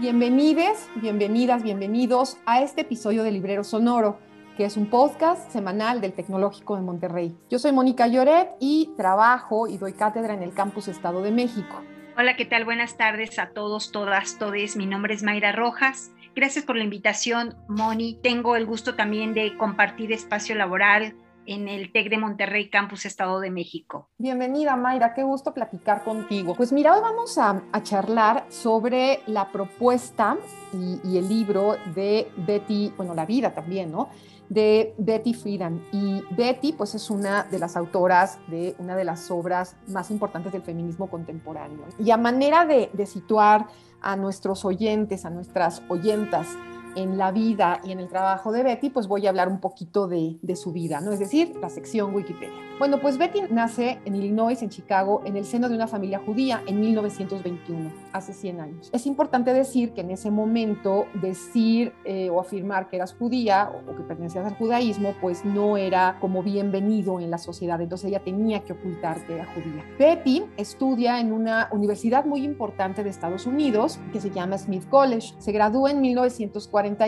Bienvenidos, bienvenidas, bienvenidos a este episodio de Librero Sonoro, que es un podcast semanal del Tecnológico de Monterrey. Yo soy Mónica Lloret y trabajo y doy cátedra en el Campus Estado de México. Hola, ¿qué tal? Buenas tardes a todos, todas, todes. Mi nombre es Mayra Rojas. Gracias por la invitación, Moni. Tengo el gusto también de compartir espacio laboral en el TEC de Monterrey, Campus Estado de México. Bienvenida, Mayra, qué gusto platicar contigo. Pues mira, hoy vamos a, charlar sobre la propuesta y, y, el libro de Betty, bueno, la vida también, ¿no? de Betty Friedan. Y Betty, pues, es una de las autoras de una de las obras más importantes del feminismo contemporáneo. Y a manera de, de situar a nuestros oyentes, a nuestras oyentas, en la vida y en el trabajo de Betty, pues voy a hablar un poquito de, su vida, ¿no? Es decir, la sección Wikipedia. Bueno, pues Betty nace en Illinois, en Chicago, en el seno de una familia judía en 1921, hace 100 años. Es importante decir que en ese momento decir eh, o afirmar que eras judía o, que pertenecías al judaísmo, pues no era como bienvenido en la sociedad, entonces ella tenía que ocultar que era judía. Betty estudia en una universidad muy importante de Estados Unidos que se llama Smith College. Se gradúa en 1940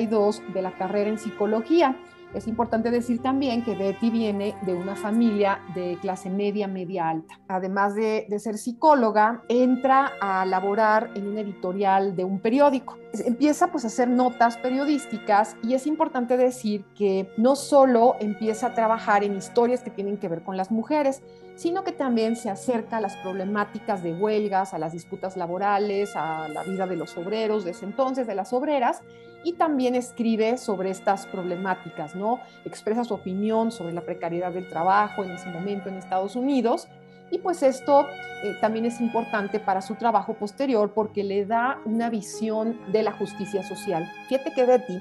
de la carrera en psicología. Es importante decir también que Betty viene de una familia de clase media, media alta. Además de, ser psicóloga, entra a laborar en un editorial de un periódico. Empieza pues a hacer notas periodísticas y es importante decir que no solo empieza a trabajar en historias que tienen que ver con las mujeres, sino que también se acerca a las problemáticas de huelgas, a las disputas laborales, a la vida de los obreros de ese entonces, de las obreras, y también escribe sobre estas problemáticas, ¿no? Expresa su opinión sobre la precariedad del trabajo en ese momento en Estados Unidos. Y pues esto eh, también es importante para su trabajo posterior porque le da una visión de la justicia social. Fíjate que Betty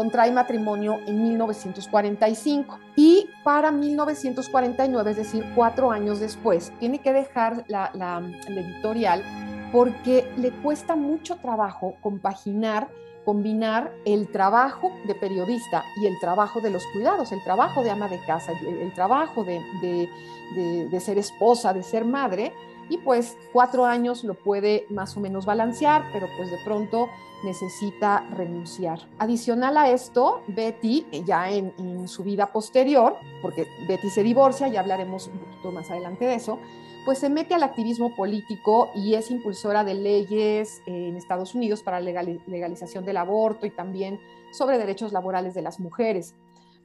contrae matrimonio en 1945 y para 1949, es decir, cuatro años después, tiene que dejar la, la editorial porque le cuesta mucho trabajo compaginar combinar el trabajo de periodista y el trabajo de los cuidados, el trabajo de ama de casa, el, trabajo de, de, ser esposa, de ser madre, y pues cuatro años lo puede más o menos balancear, pero pues de pronto necesita renunciar. Adicional a esto, Betty, ya en, su vida posterior, porque Betty se divorcia, ya hablaremos un poquito más adelante de eso, pues se mete al activismo político y es impulsora de leyes en Estados Unidos para la legalización del aborto y también sobre derechos laborales de las mujeres.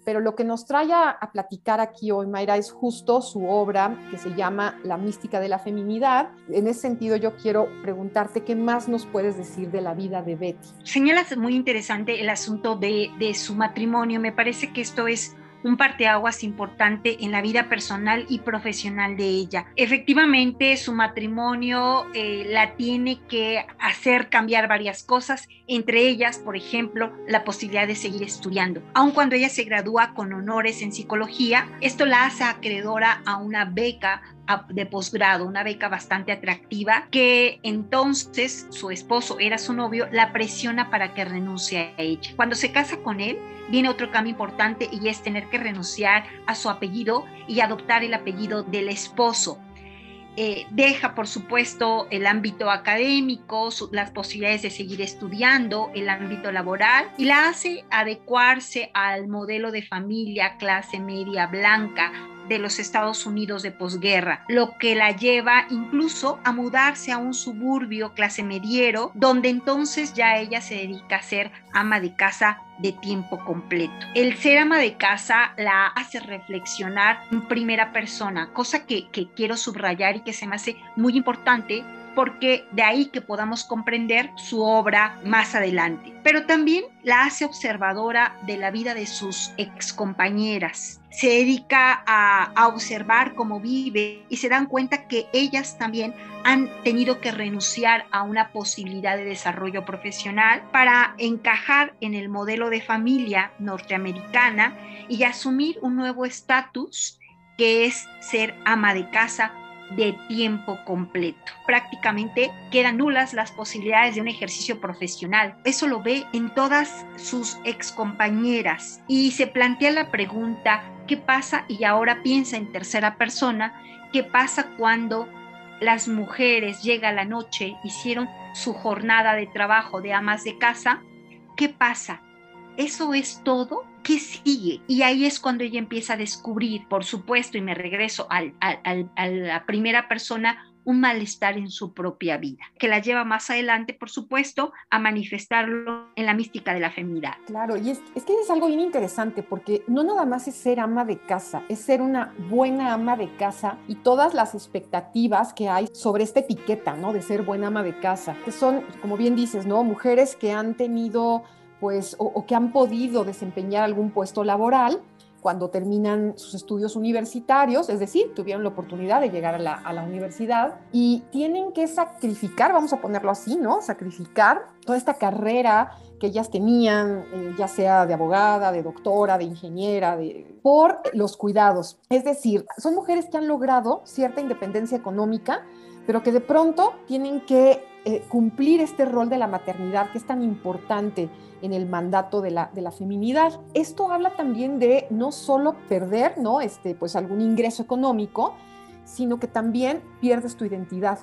Pero lo que nos trae a, platicar aquí hoy, Mayra, es justo su obra que se llama La mística de la feminidad. En ese sentido, yo quiero preguntarte qué más nos puedes decir de la vida de Betty. Señalas muy interesante el asunto de, de su matrimonio. Me parece que esto es un parteaguas importante en la vida personal y profesional de ella. Efectivamente, su matrimonio eh, la tiene que hacer cambiar varias cosas, entre ellas, por ejemplo, la posibilidad de seguir estudiando. Aun cuando ella se gradúa con honores en psicología, esto la hace acreedora a una beca de posgrado, una beca bastante atractiva, que entonces su esposo era su novio, la presiona para que renuncie a ella. Cuando se casa con él, viene otro cambio importante y es tener que renunciar a su apellido y adoptar el apellido del esposo. Eh, deja, por supuesto, el ámbito académico, las posibilidades de seguir estudiando, el ámbito laboral y la hace adecuarse al modelo de familia clase media blanca de los Estados Unidos de posguerra, lo que la lleva incluso a mudarse a un suburbio clase mediero, donde entonces ya ella se dedica a ser ama de casa de tiempo completo. El ser ama de casa la hace reflexionar en primera persona, cosa que, que quiero subrayar y que se me hace muy importante porque de ahí que podamos comprender su obra más adelante. Pero también la hace observadora de la vida de sus excompañeras. Se dedica a, observar cómo vive y se dan cuenta que ellas también han tenido que renunciar a una posibilidad de desarrollo profesional para encajar en el modelo de familia norteamericana y asumir un nuevo estatus que es ser ama de casa de tiempo completo. Prácticamente quedan nulas las posibilidades de un ejercicio profesional. Eso lo ve en todas sus excompañeras y se plantea la pregunta, ¿qué pasa? Y ahora piensa en tercera persona, ¿qué pasa cuando las mujeres llega la noche, hicieron su jornada de trabajo de amas de casa? ¿Qué pasa? ¿Eso es todo? ¿Qué sigue? Y ahí es cuando ella empieza a descubrir, por supuesto, y me regreso a la primera persona, un malestar en su propia vida, que la lleva más adelante, por supuesto, a manifestarlo en la mística de la feminidad. Claro, y es, es, que es algo bien interesante porque no nada más es ser ama de casa, es ser una buena ama de casa y todas las expectativas que hay sobre esta etiqueta, ¿no? De ser buena ama de casa, que son, como bien dices, ¿no? Mujeres que han tenido pues, o, que han podido desempeñar algún puesto laboral cuando terminan sus estudios universitarios, es decir, tuvieron la oportunidad de llegar a la, universidad y tienen que sacrificar, vamos a ponerlo así, ¿no? Sacrificar toda esta carrera que ellas tenían, eh, ya sea de abogada, de doctora, de ingeniera, por los cuidados. Es decir, son mujeres que han logrado cierta independencia económica, pero que de pronto tienen que eh, cumplir este rol de la maternidad que es tan importante en el mandato de la, de la feminidad. Esto habla también de no solo perder ¿no? este, pues algún ingreso económico, sino que también pierdes tu identidad.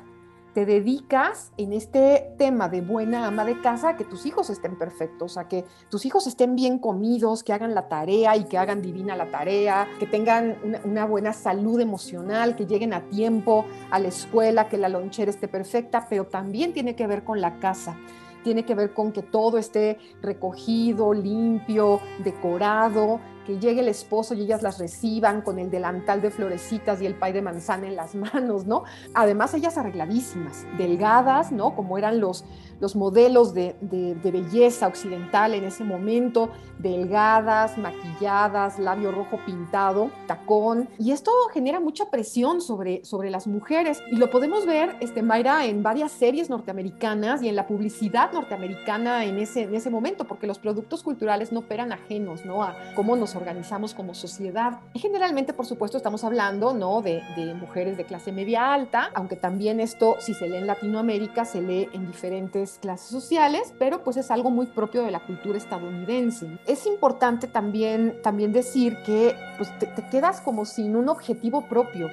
Te dedicas en este tema de buena ama de casa a que tus hijos estén perfectos, a que tus hijos estén bien comidos, que hagan la tarea y que hagan divina la tarea, que tengan una, una buena salud emocional, que lleguen a tiempo a la escuela, que la lonchera esté perfecta, pero también tiene que ver con la casa. Tiene que ver con que todo esté recogido, limpio, decorado, que llegue el esposo y ellas las reciban con el delantal de florecitas y el pay de manzana en las manos, ¿no? Además, ellas arregladísimas, delgadas, ¿no? Como eran los, los modelos de, belleza occidental en ese momento, delgadas, maquilladas, labio rojo pintado, tacón. Y esto genera mucha presión sobre, sobre las mujeres. Y lo podemos ver, este, Mayra, en varias series norteamericanas y en la publicidad norteamericana en ese, en ese momento, porque los productos culturales no operan ajenos, ¿no? A cómo nos organizamos como sociedad. Generalmente, por supuesto, estamos hablando, ¿no? De, de mujeres de clase media alta, aunque también esto, si se lee en Latinoamérica, se lee en diferentes clases sociales, pero pues es algo muy propio de la cultura estadounidense. Es importante también, también decir que pues, te, quedas como sin un objetivo propio,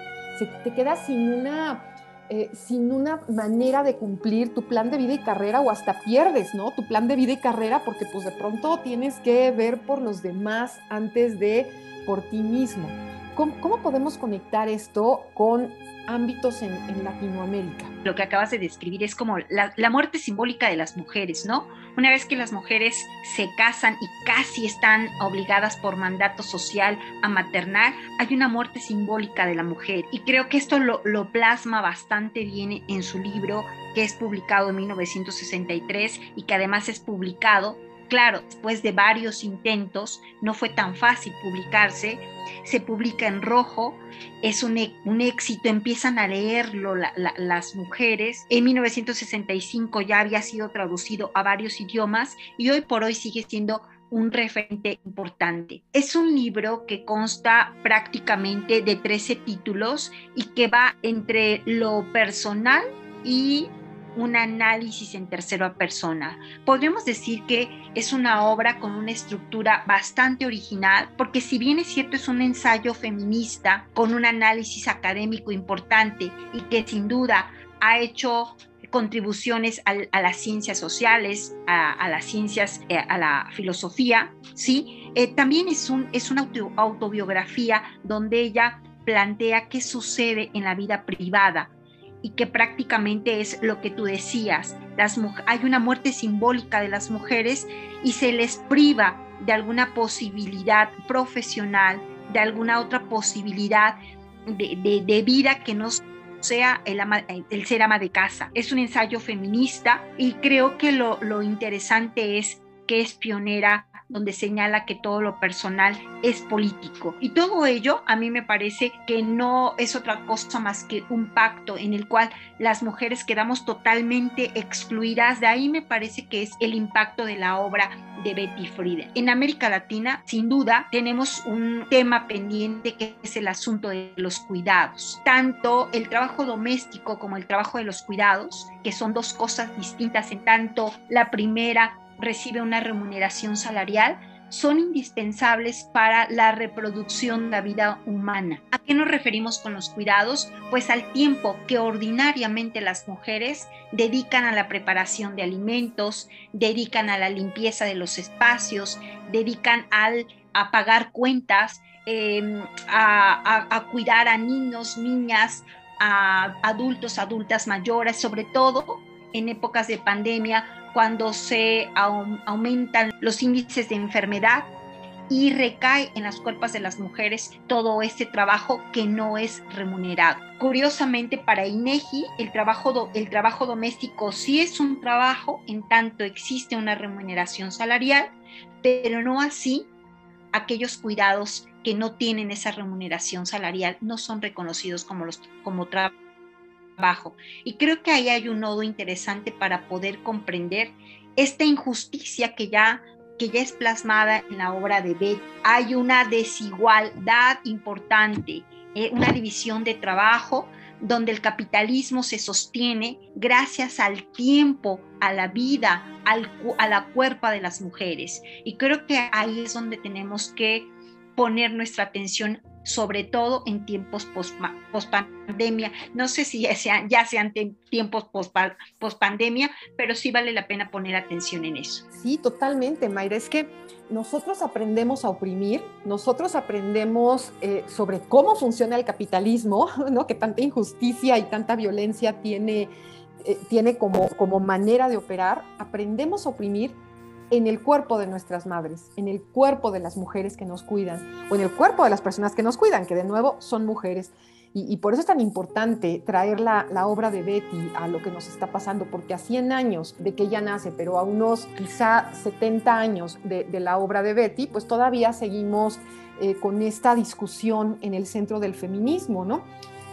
te quedas sin una eh, sin una manera de cumplir tu plan de vida y carrera o hasta pierdes, ¿no? Tu plan de vida y carrera porque pues de pronto tienes que ver por los demás antes de por ti mismo. ¿Cómo, podemos conectar esto con ámbitos en, Latinoamérica? Lo que acabas de describir es como la, muerte simbólica de las mujeres, ¿no? Una vez que las mujeres se casan y casi están obligadas por mandato social a maternar, hay una muerte simbólica de la mujer. Y creo que esto lo, lo plasma bastante bien en su libro que es publicado en 1963 y que además es publicado Claro, después de varios intentos, no fue tan fácil publicarse, se publica en rojo, es un, e, éxito, empiezan a leerlo las mujeres. En 1965 ya había sido traducido a varios idiomas y hoy por hoy sigue siendo un referente importante. Es un libro que consta prácticamente de 13 títulos y que va entre lo personal y un análisis en tercera persona. Podríamos decir que es una obra con una estructura bastante original, porque si bien es cierto es un ensayo feminista con un análisis académico importante y que sin duda ha hecho contribuciones a, las ciencias sociales, a, las ciencias, eh, a la filosofía, ¿sí? Eh, también es, un, es una autobiografía donde ella plantea qué sucede en la vida privada y que prácticamente es lo que tú decías. Las, hay una muerte simbólica de las mujeres y se les priva de alguna posibilidad profesional, de alguna otra posibilidad de, vida que no sea el, el, ser ama de casa. Es un ensayo feminista y creo que lo, lo interesante es que es pionera donde señala que todo lo personal es político. Y todo ello a mí me parece que no es otra cosa más que un pacto en el cual las mujeres quedamos totalmente excluidas. De ahí me parece que es el impacto de la obra de Betty Friedan. En América Latina, sin duda, tenemos un tema pendiente que es el asunto de los cuidados. Tanto el trabajo doméstico como el trabajo de los cuidados, que son dos cosas distintas en tanto la primera recibe una remuneración salarial, son indispensables para la reproducción de la vida humana. ¿A qué nos referimos con los cuidados? Pues al tiempo que ordinariamente las mujeres dedican a la preparación de alimentos, dedican a la limpieza de los espacios, dedican al, a pagar cuentas, em, a, cuidar a niños, niñas, a adultos, adultas mayores, sobre todo en épocas de pandemia, cuando se aumentan los índices de enfermedad y recae en las cuerpos de las mujeres todo este trabajo que no es remunerado. Curiosamente, para INEGI, el trabajo, el trabajo doméstico sí es un trabajo en tanto existe una remuneración salarial, pero no así aquellos cuidados que no tienen esa remuneración salarial no son reconocidos como, los, como y creo que ahí hay un nodo interesante para poder comprender esta injusticia que ya que ya es plasmada en la obra de Beth. Hay una desigualdad importante, eh, una división de trabajo donde el capitalismo se sostiene gracias al tiempo, a la vida, a la cuerpa de las mujeres. Y creo que ahí es donde tenemos que poner nuestra atención sobre todo en tiempos post-pandemia. no sé si ya sean, ya sean tiempos post-pandemia, pero sí vale la pena poner atención en eso. Sí, totalmente, Mayra. Es que nosotros aprendemos a oprimir, nosotros aprendemos eh, sobre cómo funciona el capitalismo, ¿no? que tanta injusticia y tanta violencia tiene, eh, tiene como, como manera de operar. Aprendemos a oprimir en el cuerpo de nuestras madres, en el cuerpo de las mujeres que nos cuidan o en el cuerpo de las personas que nos cuidan, que de nuevo son mujeres. Y, por eso es tan importante traer la, obra de Betty a lo que nos está pasando, porque a 100 años de que ella nace, pero a unos quizá 70 años de, la obra de Betty, pues todavía seguimos eh, con esta discusión en el centro del feminismo, ¿no?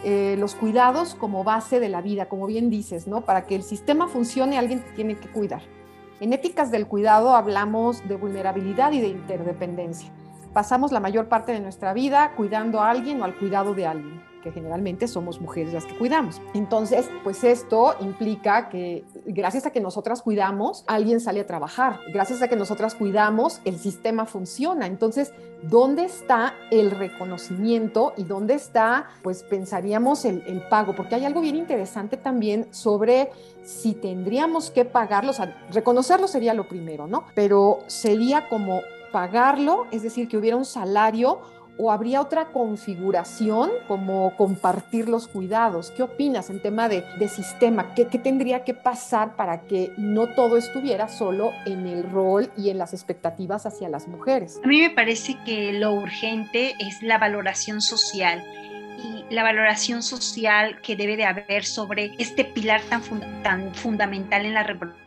Eh, los cuidados como base de la vida, como bien dices, ¿no? Para que el sistema funcione, alguien tiene que cuidar. En éticas del cuidado hablamos de vulnerabilidad y de interdependencia. Pasamos la mayor parte de nuestra vida cuidando a alguien o al cuidado de alguien generalmente somos mujeres las que cuidamos. Entonces, pues esto implica que gracias a que nosotras cuidamos, alguien sale a trabajar. Gracias a que nosotras cuidamos, el sistema funciona. Entonces, ¿dónde está el reconocimiento y dónde está, pues pensaríamos, el, el pago? Porque hay algo bien interesante también sobre si tendríamos que pagarlo, o sea, reconocerlo sería lo primero, ¿no? Pero sería como pagarlo, es decir, que hubiera un salario o habría otra configuración como compartir los cuidados? ¿Qué opinas en tema de, sistema? ¿Qué, ¿Qué, tendría que pasar para que no todo estuviera solo en el rol y en las expectativas hacia las mujeres? A mí me parece que lo urgente es la valoración social y la valoración social que debe de haber sobre este pilar tan, tan fundamental en la reproducción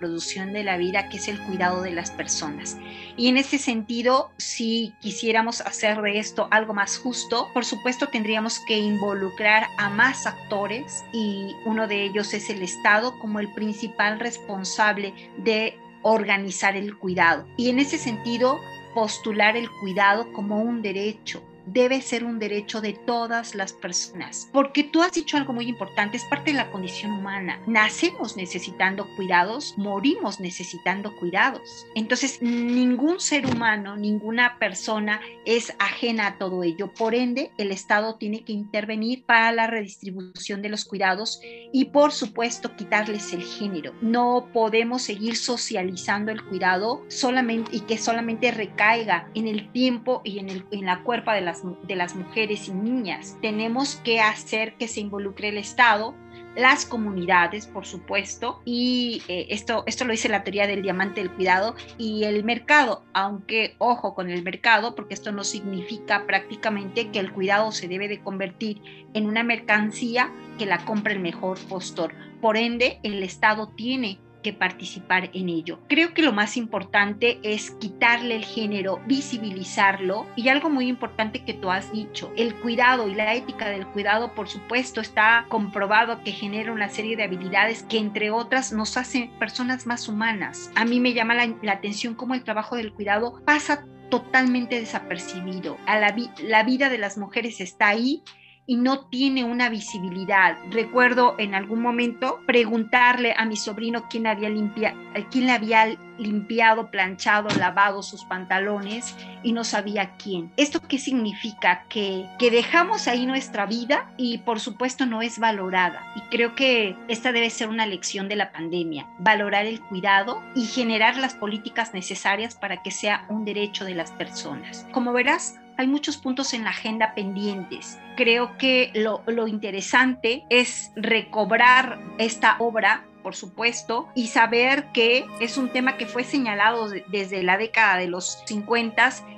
producción de la vida, que es el cuidado de las personas. Y en ese sentido, si quisiéramos hacer de esto algo más justo, por supuesto tendríamos que involucrar a más actores y uno de ellos es el Estado como el principal responsable de organizar el cuidado. Y en ese sentido, postular el cuidado como un derecho, debe ser un derecho de todas las personas. Porque tú has dicho algo muy importante, es parte de la condición humana. Nacemos necesitando cuidados, morimos necesitando cuidados. Entonces, ningún ser humano, ninguna persona es ajena a todo ello. Por ende, el Estado tiene que intervenir para la redistribución de los cuidados y, por supuesto, quitarles el género. No podemos seguir socializando el cuidado solamente y que solamente recaiga en el tiempo y en, el, en la cuerpa de las de las mujeres y niñas. Tenemos que hacer que se involucre el Estado, las comunidades, por supuesto, y eh, esto, esto lo dice la teoría del diamante del cuidado, y el mercado, aunque ojo con el mercado, porque esto no significa prácticamente que el cuidado se debe de convertir en una mercancía que la compra el mejor postor. Por ende, el Estado tiene que participar en ello. Creo que lo más importante es quitarle el género, visibilizarlo y algo muy importante que tú has dicho, el cuidado y la ética del cuidado, por supuesto, está comprobado que genera una serie de habilidades que entre otras nos hacen personas más humanas. A mí me llama la, atención cómo el trabajo del cuidado pasa totalmente desapercibido. La, la vida de las mujeres está ahí y no tiene una visibilidad. Recuerdo en algún momento preguntarle a mi sobrino quién, había limpia, quién había limpiado, planchado, lavado sus pantalones y no sabía quién. ¿Esto qué significa? Que, que dejamos ahí nuestra vida y por supuesto no es valorada. Y creo que esta debe ser una lección de la pandemia, valorar el cuidado y generar las políticas necesarias para que sea un derecho de las personas. Como verás, hay muchos puntos en la agenda pendientes. Creo que lo, lo interesante es recobrar esta obra por supuesto, y saber que es un tema que fue señalado desde la década de los 50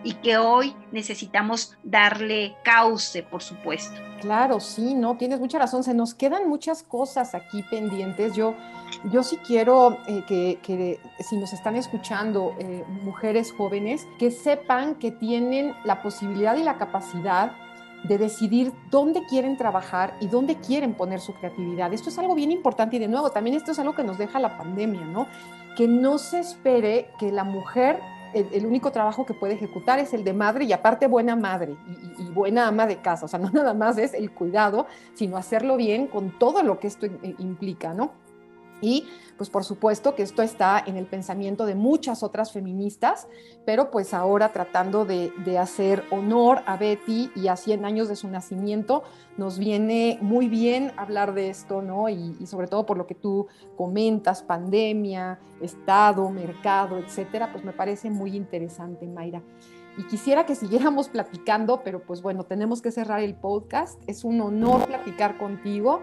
y que hoy necesitamos darle cauce, por supuesto. Claro, sí, no, tienes mucha razón. Se nos quedan muchas cosas aquí pendientes. Yo, yo sí quiero eh, que, si nos están escuchando eh, mujeres jóvenes, que sepan que tienen la posibilidad y la capacidad de decidir dónde quieren trabajar y dónde quieren poner su creatividad. Esto es algo bien importante y de nuevo, también esto es algo que nos deja la pandemia, ¿no? Que no se espere que la mujer, el, único trabajo que puede ejecutar es el de madre y aparte buena madre y, y, buena ama de casa. O sea, no nada más es el cuidado, sino hacerlo bien con todo lo que esto implica, ¿no? Y pues por supuesto que esto está en el pensamiento de muchas otras feministas, pero pues ahora tratando de, hacer honor a Betty y a 100 años de su nacimiento, nos viene muy bien hablar de esto, ¿no? Y, y sobre todo por lo que tú comentas, pandemia, Estado, mercado, etcétera, pues me parece muy interesante, Mayra. Y quisiera que siguiéramos platicando, pero pues bueno, tenemos que cerrar el podcast. Es un honor platicar contigo.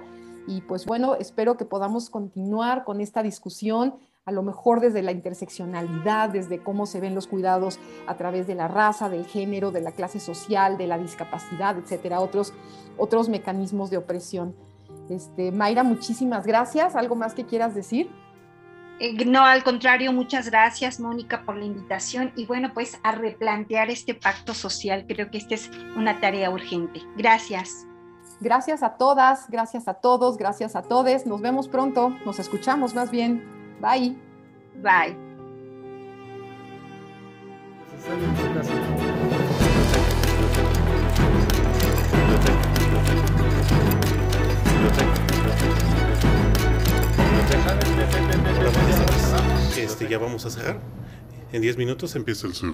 Y pues bueno, espero que podamos continuar con esta discusión, a lo mejor desde la interseccionalidad, desde cómo se ven los cuidados a través de la raza, del género, de la clase social, de la discapacidad, etcétera, otros, otros mecanismos de opresión. Este, Mayra, muchísimas gracias. ¿Algo más que quieras decir? Eh, no, al contrario, muchas gracias, Mónica, por la invitación y bueno, pues a replantear este pacto social. Creo que esta es una tarea urgente. Gracias. Gracias a todas, gracias a todos, gracias a todes. Nos vemos pronto, nos escuchamos más bien. Bye. Bye. Este, ya vamos a cerrar. En 10 minutos empieza el cerro.